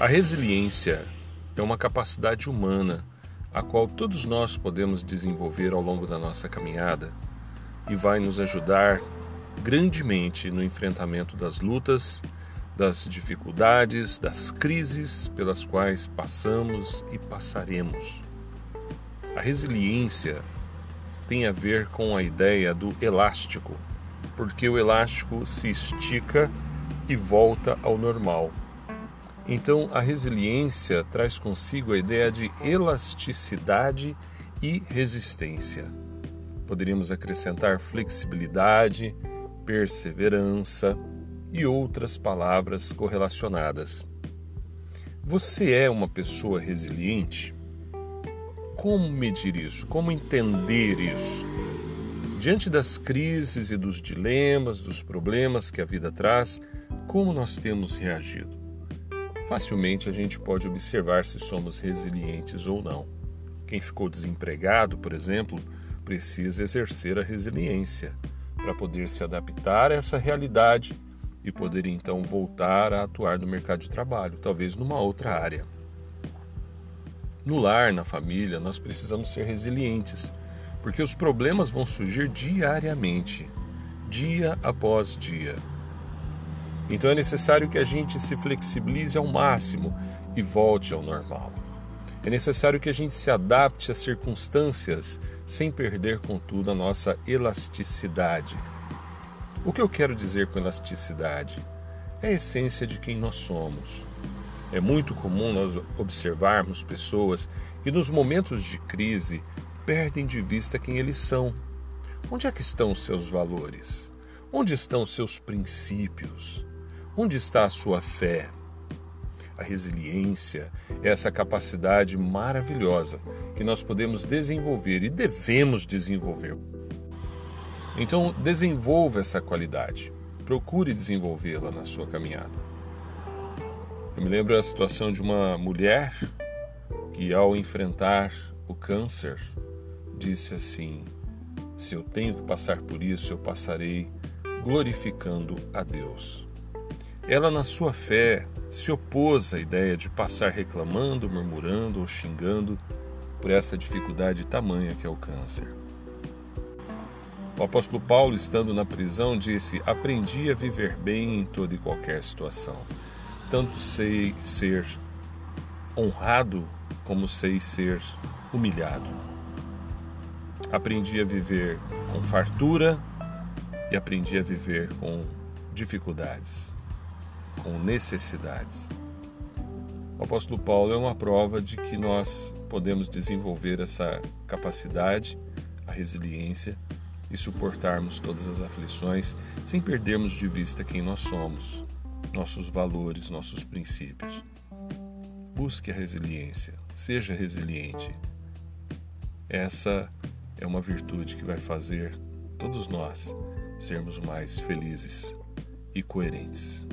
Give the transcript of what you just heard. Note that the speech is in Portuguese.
A resiliência é uma capacidade humana a qual todos nós podemos desenvolver ao longo da nossa caminhada e vai nos ajudar grandemente no enfrentamento das lutas, das dificuldades, das crises pelas quais passamos e passaremos. A resiliência tem a ver com a ideia do elástico, porque o elástico se estica e volta ao normal. Então, a resiliência traz consigo a ideia de elasticidade e resistência. Poderíamos acrescentar flexibilidade, perseverança e outras palavras correlacionadas. Você é uma pessoa resiliente? Como medir isso? Como entender isso? Diante das crises e dos dilemas, dos problemas que a vida traz, como nós temos reagido? Facilmente a gente pode observar se somos resilientes ou não. Quem ficou desempregado, por exemplo, precisa exercer a resiliência para poder se adaptar a essa realidade e poder então voltar a atuar no mercado de trabalho, talvez numa outra área. No lar, na família, nós precisamos ser resilientes, porque os problemas vão surgir diariamente, dia após dia. Então é necessário que a gente se flexibilize ao máximo e volte ao normal. É necessário que a gente se adapte às circunstâncias sem perder, contudo, a nossa elasticidade. O que eu quero dizer com elasticidade? É a essência de quem nós somos. É muito comum nós observarmos pessoas que, nos momentos de crise, perdem de vista quem eles são. Onde é que estão os seus valores? Onde estão os seus princípios? Onde está a sua fé? A resiliência é essa capacidade maravilhosa que nós podemos desenvolver e devemos desenvolver. Então, desenvolva essa qualidade. Procure desenvolvê-la na sua caminhada. Eu me lembro a situação de uma mulher que, ao enfrentar o câncer, disse assim: Se eu tenho que passar por isso, eu passarei glorificando a Deus. Ela, na sua fé, se opôs à ideia de passar reclamando, murmurando ou xingando por essa dificuldade tamanha que é o câncer. O apóstolo Paulo, estando na prisão, disse: Aprendi a viver bem em toda e qualquer situação. Tanto sei ser honrado, como sei ser humilhado. Aprendi a viver com fartura e aprendi a viver com dificuldades com necessidades. O apóstolo Paulo é uma prova de que nós podemos desenvolver essa capacidade, a resiliência e suportarmos todas as aflições sem perdermos de vista quem nós somos, nossos valores, nossos princípios. Busque a resiliência, seja resiliente. Essa é uma virtude que vai fazer todos nós sermos mais felizes e coerentes.